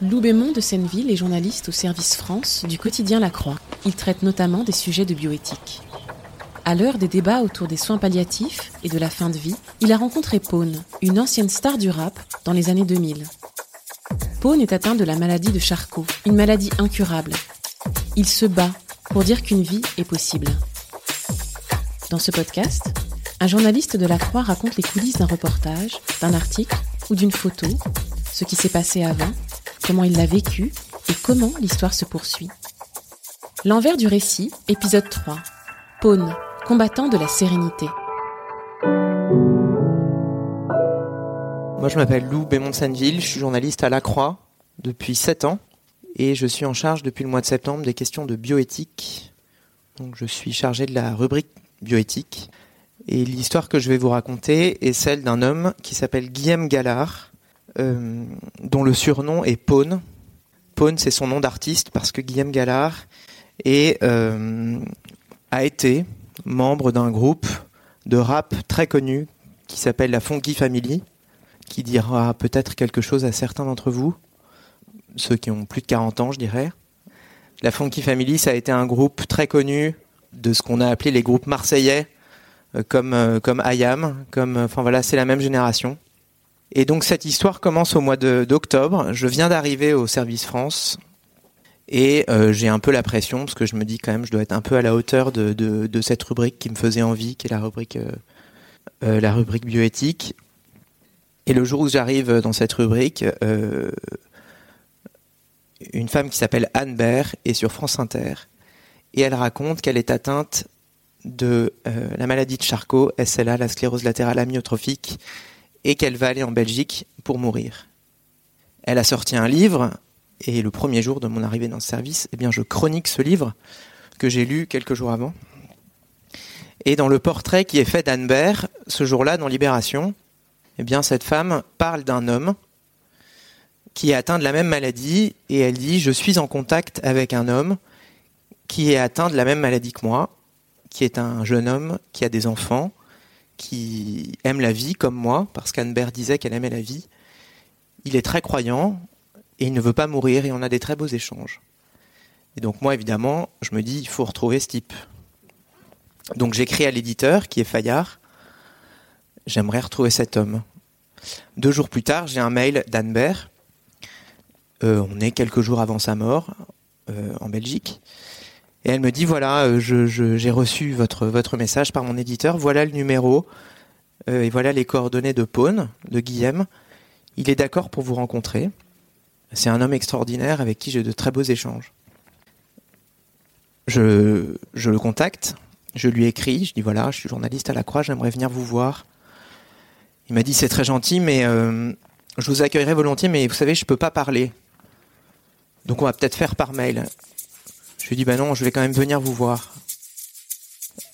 Lou Bémont de Senneville est journaliste au service France du quotidien La Croix. Il traite notamment des sujets de bioéthique. À l'heure des débats autour des soins palliatifs et de la fin de vie, il a rencontré Pone, une ancienne star du rap dans les années 2000. Pone est atteint de la maladie de Charcot, une maladie incurable. Il se bat pour dire qu'une vie est possible. Dans ce podcast, un journaliste de la Croix raconte les coulisses d'un reportage, d'un article ou d'une photo, ce qui s'est passé avant, comment il l'a vécu et comment l'histoire se poursuit. L'envers du récit, épisode 3. Pone, combattant de la sérénité. Moi, je m'appelle Lou Bémont de Senneville, je suis journaliste à La Croix depuis 7 ans et je suis en charge depuis le mois de septembre des questions de bioéthique. Je suis chargé de la rubrique bioéthique. Et l'histoire que je vais vous raconter est celle d'un homme qui s'appelle Guillaume Gallard, euh, dont le surnom est Pone. Pone, c'est son nom d'artiste parce que Guillaume Gallard euh, a été membre d'un groupe de rap très connu qui s'appelle la Funky Family, qui dira peut-être quelque chose à certains d'entre vous, ceux qui ont plus de 40 ans, je dirais. La Funky Family, ça a été un groupe très connu de ce qu'on a appelé les groupes marseillais, euh, comme, comme IAM, comme, enfin voilà, c'est la même génération. Et donc cette histoire commence au mois d'octobre. Je viens d'arriver au service France et euh, j'ai un peu la pression parce que je me dis quand même je dois être un peu à la hauteur de, cette rubrique qui me faisait envie, qui est la rubrique, euh, euh, la rubrique bioéthique. Et le jour où j'arrive dans cette rubrique, une femme qui s'appelle Anne Baird est sur France Inter et elle raconte qu'elle est atteinte de la maladie de Charcot, SLA, la sclérose latérale amyotrophique, et qu'elle va aller en Belgique pour mourir. Elle a sorti un livre et le premier jour de mon arrivée dans ce service, eh bien, je chronique ce livre que j'ai lu quelques jours avant. Et dans le portrait qui est fait d'Anne Baird, ce jour-là, dans Libération, eh bien, cette femme parle d'un homme qui est atteint de la même maladie et elle dit Je suis en contact avec un homme qui est atteint de la même maladie que moi, qui est un jeune homme qui a des enfants, qui aime la vie comme moi, parce qu'Anne Baird disait qu'elle aimait la vie. Il est très croyant, et il ne veut pas mourir et on a des très beaux échanges. Et donc moi, évidemment, je me dis, il faut retrouver ce type. Donc j'écris à l'éditeur, qui est Fayard, j'aimerais retrouver cet homme. Deux jours plus tard, j'ai un mail d'Anne Baird. Euh, on est quelques jours avant sa mort, euh, en Belgique. Et elle me dit, voilà, euh, j'ai reçu votre, message par mon éditeur, voilà le numéro, euh, et voilà les coordonnées de Pone, de Guillaume. Il est d'accord pour vous rencontrer. C'est un homme extraordinaire avec qui j'ai de très beaux échanges. Je, le contacte, je lui écris, je dis voilà, je suis journaliste à la Croix, j'aimerais venir vous voir. Il m'a dit c'est très gentil, mais euh, je vous accueillerai volontiers, mais vous savez, je peux pas parler. Donc on va peut-être faire par mail. Je lui dis bah non, je vais quand même venir vous voir.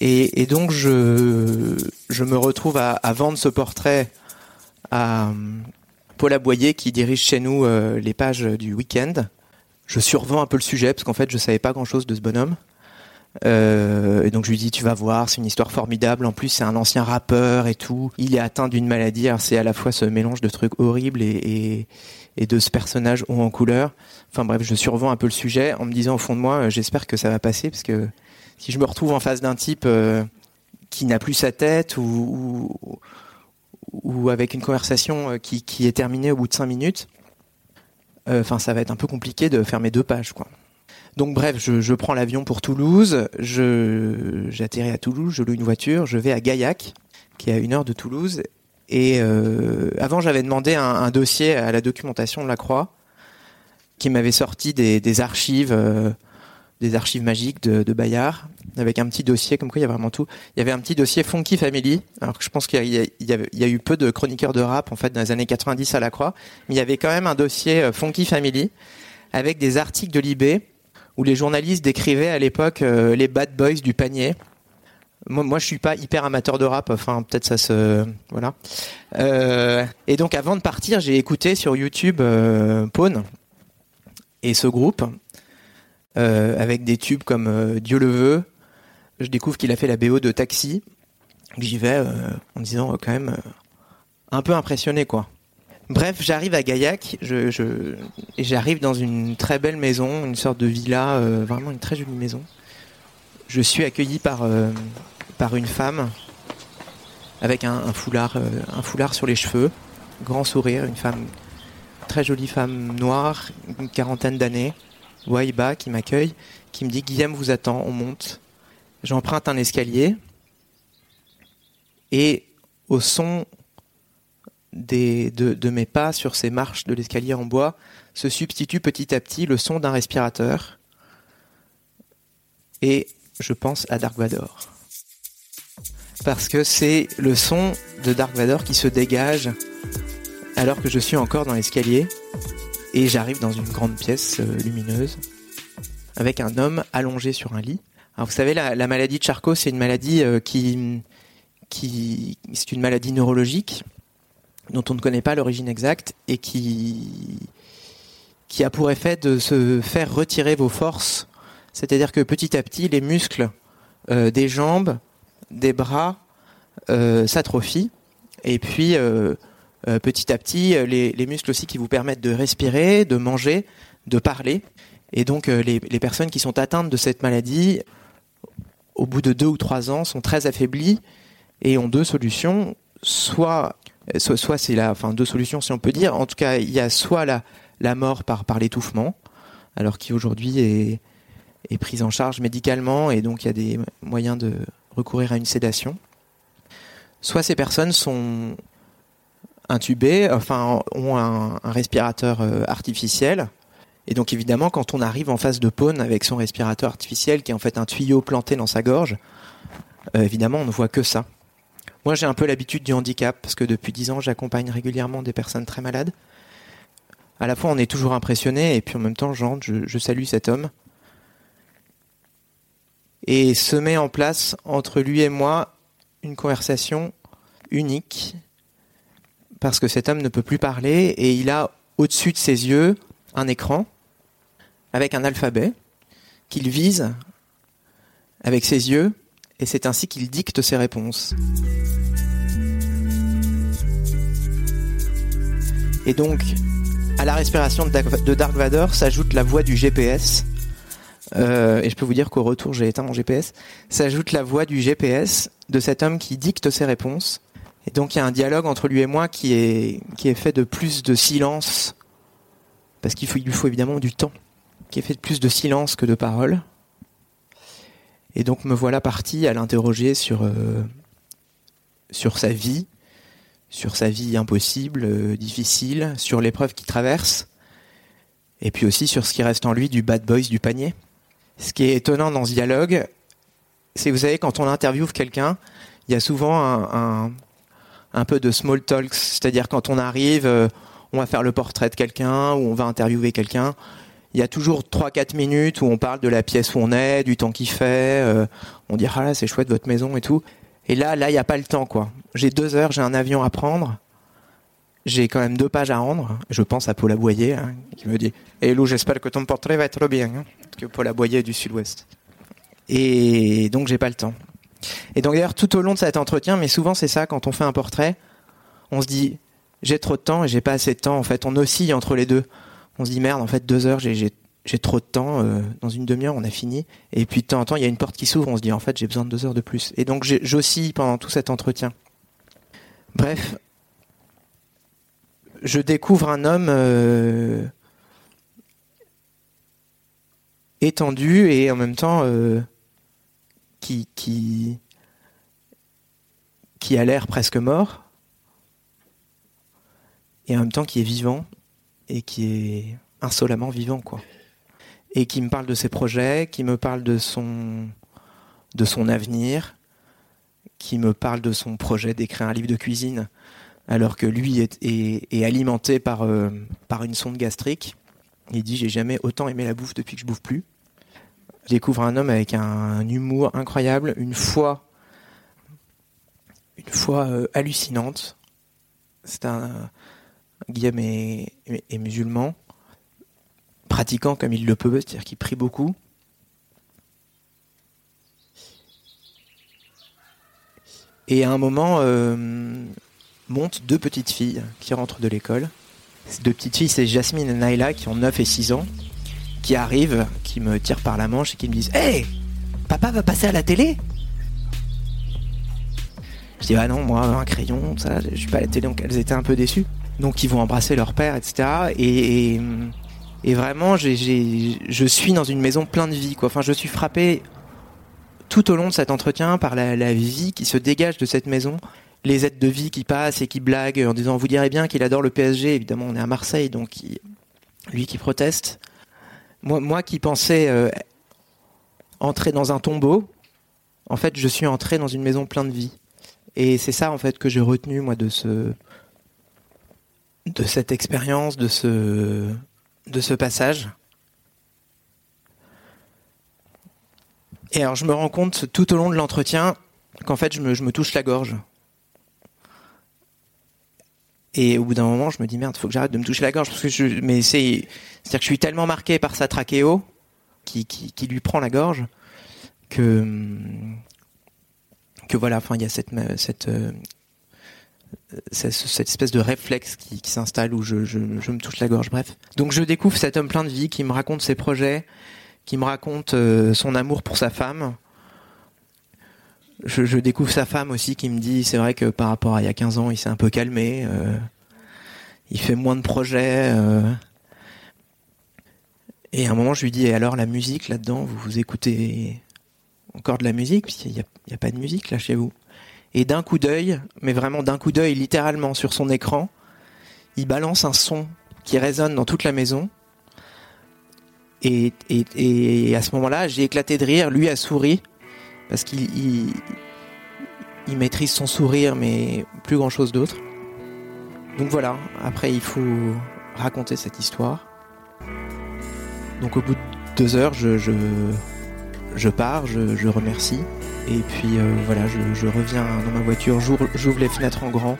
Et, donc je, me retrouve à, vendre ce portrait à, Paul Aboyer qui dirige chez nous euh, les pages du week-end. Je survends un peu le sujet parce qu'en fait je savais pas grand-chose de ce bonhomme. Euh, et donc je lui dis tu vas voir, c'est une histoire formidable. En plus c'est un ancien rappeur et tout. Il est atteint d'une maladie. C'est à la fois ce mélange de trucs horribles et, et de ce personnage haut en couleur. Enfin bref, je survends un peu le sujet en me disant au fond de moi, euh, j'espère que ça va passer parce que si je me retrouve en face d'un type euh, qui n'a plus sa tête ou, ou avec une conversation euh, qui, qui est terminée au bout de cinq minutes, enfin ça va être un peu compliqué de faire mes deux pages quoi. Donc bref, je, je prends l'avion pour Toulouse, je j'atterris à Toulouse, je loue une voiture, je vais à Gaillac, qui est à une heure de Toulouse. Et euh, avant, j'avais demandé un, dossier à la documentation de la Croix, qui m'avait sorti des, archives, euh, des archives magiques de, Bayard. avec un petit dossier, comme quoi il y a vraiment tout. Il y avait un petit dossier Funky Family. Alors que je pense qu'il y, y, a eu peu de chroniqueurs de rap en fait dans les années 90 à la Croix, mais il y avait quand même un dossier euh, Funky Family avec des articles de Libé où les journalistes décrivaient à l'époque euh, les bad boys du panier. Moi, moi, je suis pas hyper amateur de rap. Enfin, peut-être ça se voilà. Euh, et donc, avant de partir, j'ai écouté sur YouTube euh, et ce groupe euh, avec des tubes comme euh, Dieu le veut. Je découvre qu'il a fait la BO de Taxi. J'y vais en disant quand même un peu impressionné quoi. Bref, j'arrive à Gaillac, je, je, et j'arrive dans une très belle maison, une sorte de villa, vraiment une très jolie maison. Je suis accueilli par par une femme avec foulard, un foulard sur les cheveux, grand sourire, une femme très jolie femme noire, une quarantaine d'années, Waiba qui m'accueille, qui me dit Guillaume vous attend, on monte. J'emprunte un escalier et au son des, de, de, mes pas sur ces marches de l'escalier en bois se substitue petit à petit le son d'un respirateur et je pense à Dark Vador. Parce que c'est le son de Dark Vador qui se dégage alors que je suis encore dans l'escalier et j'arrive dans une grande pièce euh, lumineuse avec un homme allongé sur un lit. Alors vous savez, la, la maladie de Charcot, c'est une maladie euh, qui, qui c'est une maladie neurologique dont on ne connaît pas l'origine exacte et qui, qui a pour effet de se faire retirer vos forces. C'est-à-dire que petit à petit, les muscles euh, des jambes, des bras euh, s'atrophient et puis euh, euh, petit à petit, les, les, muscles aussi qui vous permettent de respirer, de manger, de parler. Et donc, les, personnes qui sont atteintes de cette maladie, au bout de deux ou trois ans, sont très affaiblies et ont deux solutions. Soit, soit, c'est la, enfin, deux solutions si on peut dire. En tout cas, il y a soit la, mort par, l'étouffement, alors qui aujourd'hui est prise en charge médicalement et donc il y a des moyens de recourir à une sédation. Soit ces personnes sont intubés, enfin ont un, respirateur euh, artificiel. Et donc évidemment, quand on arrive en face de Pone avec son respirateur artificiel, qui est en fait un tuyau planté dans sa gorge, euh, évidemment, on ne voit que ça. Moi, j'ai un peu l'habitude du handicap, parce que depuis dix ans, j'accompagne régulièrement des personnes très malades. À la fois, on est toujours impressionné, et puis en même temps, je salue cet homme. Et se met en place entre lui et moi une conversation unique, parce que cet homme ne peut plus parler et il a au-dessus de ses yeux un écran avec un alphabet qu'il vise avec ses yeux et c'est ainsi qu'il dicte ses réponses. Et donc, à la respiration de Dark Vador s'ajoute la voix du GPS. Euh, et je peux vous dire qu'au retour, j'ai éteint mon GPS. S'ajoute la voix du GPS de cet homme qui dicte ses réponses et donc il y a un dialogue entre lui et moi qui est, qui est fait de plus de silence, parce qu'il lui faut évidemment du temps, qui est fait de plus de silence que de paroles. Et donc me voilà parti à l'interroger sur, euh, sur sa vie, sur sa vie impossible, euh, difficile, sur l'épreuve qu'il traverse, et puis aussi sur ce qui reste en lui du bad boys du panier. Ce qui est étonnant dans ce dialogue, c'est vous savez, quand on interviewe quelqu'un, il y a souvent un, un, peu de small talks, c'est-à-dire quand on arrive, euh, on va faire le portrait de quelqu'un ou on va interviewer quelqu'un. Il y a toujours 3-4 minutes où on parle de la pièce où on est, du temps qu'il fait. Euh, on dit ah là c'est chouette votre maison et tout. Et là là il n'y a pas le temps quoi. J'ai deux heures, j'ai un avion à prendre. J'ai quand même deux pages à rendre. Je pense à Paul Aboyer hein, qui me dit "Et Lou, j'espère que ton portrait va être bien." Hein, que Paul Aboyer est du Sud-Ouest. Et donc j'ai pas le temps. Et donc d'ailleurs tout au long de cet entretien, mais souvent c'est ça quand on fait un portrait, on se dit j'ai trop de temps et j'ai pas assez de temps. En fait, on oscille entre les deux. On se dit merde, en fait deux heures, j'ai j'ai trop de temps. Euh, dans une demi-heure, on a fini. Et puis de temps en temps, il y a une porte qui s'ouvre. On se dit en fait j'ai besoin de deux heures de plus. Et donc j'oscille pendant tout cet entretien. Bref, je découvre un homme euh, étendu et en même temps euh, qui, a l'air presque mort, et en même temps qui est vivant, et qui est insolemment vivant, quoi. Et qui me parle de ses projets, qui me parle de son avenir, qui me parle de son projet d'écrire un livre de cuisine, alors que lui est, alimenté par, euh, par une sonde gastrique. Il dit J'ai jamais autant aimé la bouffe depuis que je bouffe plus. Je découvre un homme avec un, humour incroyable, une foi, euh, hallucinante. C'est un. Guillaume est, est, musulman, pratiquant comme il le peut, c'est-à-dire qu'il prie beaucoup. Et à un moment, euh, montent deux petites filles qui rentrent de l'école. Ces deux petites filles, c'est Jasmine et Naila qui ont 9 et 6 ans, qui arrivent, qui me tirent par la manche et qui me disent Hé Papa va passer à la télé? Je dis Ah non, moi, un crayon, ça, je suis pas à la télé, donc elles étaient un peu déçues. Donc ils vont embrasser leur père, etc. Et, et, vraiment, je suis dans une maison pleine de vie, quoi. Enfin, je suis frappé tout au long de cet entretien par la vie qui se dégage de cette maison les aides de vie qui passent et qui blaguent en disant vous direz bien qu'il adore le PSG. Évidemment, on est à Marseille, donc lui qui proteste. Moi, qui pensais euh, entrer dans un tombeau, en fait, je suis entré dans une maison pleine de vie. Et c'est ça, en fait, que j'ai retenu, moi, de ce, de cette expérience, de ce, passage. Et alors, je me rends compte tout au long de l'entretien qu'en fait, je me touche la gorge. Et au bout d'un moment, je me dis merde, faut que j'arrête de me toucher la gorge. Parce que je, mais c'est, c'est-à-dire que je suis tellement marqué par sa trachéo qui, lui prend la gorge que voilà, enfin il y a cette euh, espèce de réflexe qui, s'installe où je, me touche la gorge. Bref, donc je découvre cet homme plein de vie qui me raconte ses projets, qui me raconte euh, son amour pour sa femme, je, découvre sa femme aussi qui me dit c'est vrai que par rapport à il y a 15 ans, il s'est un peu calmé. Euh, il fait moins de projets. Euh. Et à un moment, je lui dis et alors la musique là-dedans, vous, vous écoutez encore de la musique? Puisqu'il n'y a, a pas de musique là chez vous. Et d'un coup d'œil, mais vraiment d'un coup d'œil, littéralement sur son écran, il balance un son qui résonne dans toute la maison. Et, et à ce moment-là, j'ai éclaté de rire. Lui a souri parce qu'il il, maîtrise son sourire, mais plus grand chose d'autre. Donc voilà, après il faut raconter cette histoire. Donc au bout de deux heures, je, je, pars, je, remercie. Et puis euh, voilà, je, reviens dans ma voiture, j'ouvre les fenêtres en grand,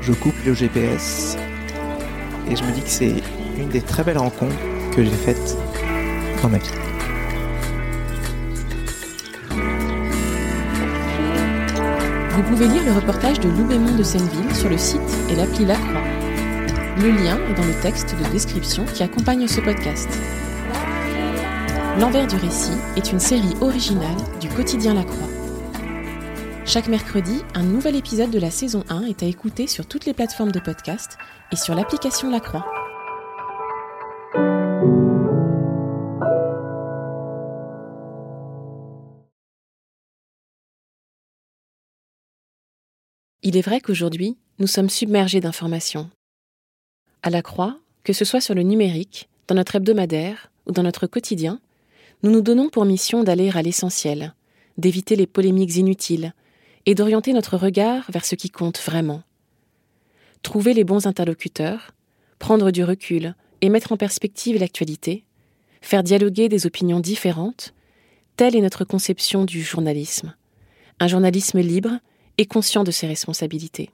je coupe le GPS. Et je me dis que c'est une des très belles rencontres que j'ai faites dans ma vie. Vous pouvez lire le reportage de Loubémont de Senneville sur le site et l'appli La Croix. Le lien est dans le texte de description qui accompagne ce podcast. L'envers du récit est une série originale du quotidien La Croix. Chaque mercredi, un nouvel épisode de la saison 1 est à écouter sur toutes les plateformes de podcast et sur l'application La Croix. Il est vrai qu'aujourd'hui, nous sommes submergés d'informations. À la croix, que ce soit sur le numérique, dans notre hebdomadaire ou dans notre quotidien, nous nous donnons pour mission d'aller à l'essentiel, d'éviter les polémiques inutiles et d'orienter notre regard vers ce qui compte vraiment. Trouver les bons interlocuteurs, prendre du recul et mettre en perspective l'actualité, faire dialoguer des opinions différentes, telle est notre conception du journalisme. Un journalisme libre et conscient de ses responsabilités.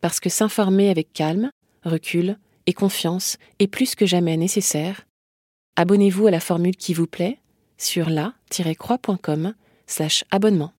Parce que s'informer avec calme, recul et confiance est plus que jamais nécessaire, abonnez-vous à la formule qui vous plaît sur la-croix.com slash abonnement.